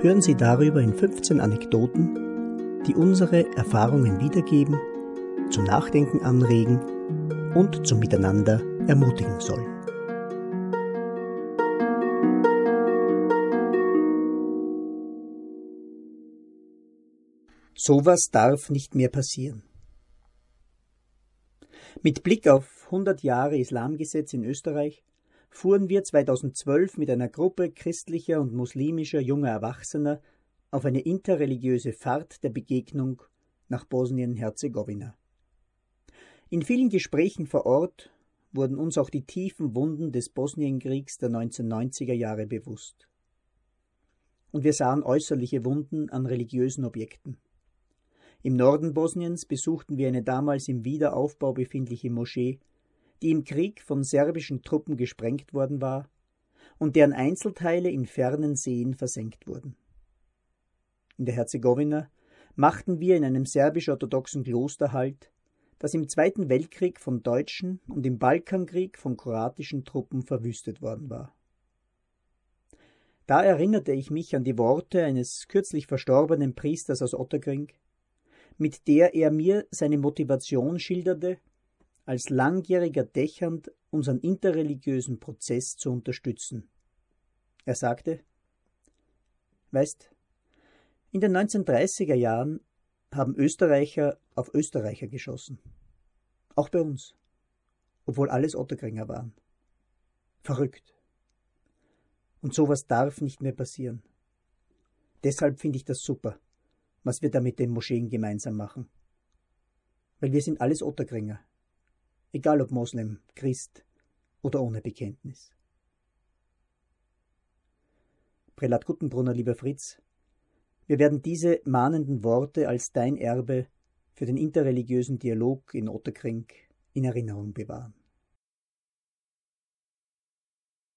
hören Sie darüber in 15 Anekdoten, die unsere Erfahrungen wiedergeben, zum Nachdenken anregen und zum Miteinander ermutigen sollen. Sowas darf nicht mehr passieren. Mit Blick auf 100 Jahre Islamgesetz in Österreich fuhren wir 2012 mit einer Gruppe christlicher und muslimischer junger Erwachsener auf eine interreligiöse Fahrt der Begegnung nach Bosnien-Herzegowina. In vielen Gesprächen vor Ort wurden uns auch die tiefen Wunden des Bosnienkriegs der 1990er Jahre bewusst. Und wir sahen äußerliche Wunden an religiösen Objekten. Im Norden Bosniens besuchten wir eine damals im Wiederaufbau befindliche Moschee, die im Krieg von serbischen Truppen gesprengt worden war und deren Einzelteile in fernen Seen versenkt wurden. In der Herzegowina machten wir in einem serbisch-orthodoxen Kloster Halt, das im Zweiten Weltkrieg von Deutschen und im Balkankrieg von kroatischen Truppen verwüstet worden war. Da erinnerte ich mich an die Worte eines kürzlich verstorbenen Priesters aus Otterkring, mit der er mir seine Motivation schilderte, als langjähriger Dächernd unseren interreligiösen Prozess zu unterstützen. Er sagte, Weißt, in den 1930er Jahren haben Österreicher auf Österreicher geschossen. Auch bei uns. Obwohl alles Otterkringer waren. Verrückt. Und sowas darf nicht mehr passieren. Deshalb finde ich das super, was wir da mit den Moscheen gemeinsam machen. Weil wir sind alles Otterkringer. Egal ob Moslem, Christ oder ohne Bekenntnis. Prälat Guttenbrunner, lieber Fritz, wir werden diese mahnenden Worte als dein Erbe für den interreligiösen Dialog in Otterkring in Erinnerung bewahren.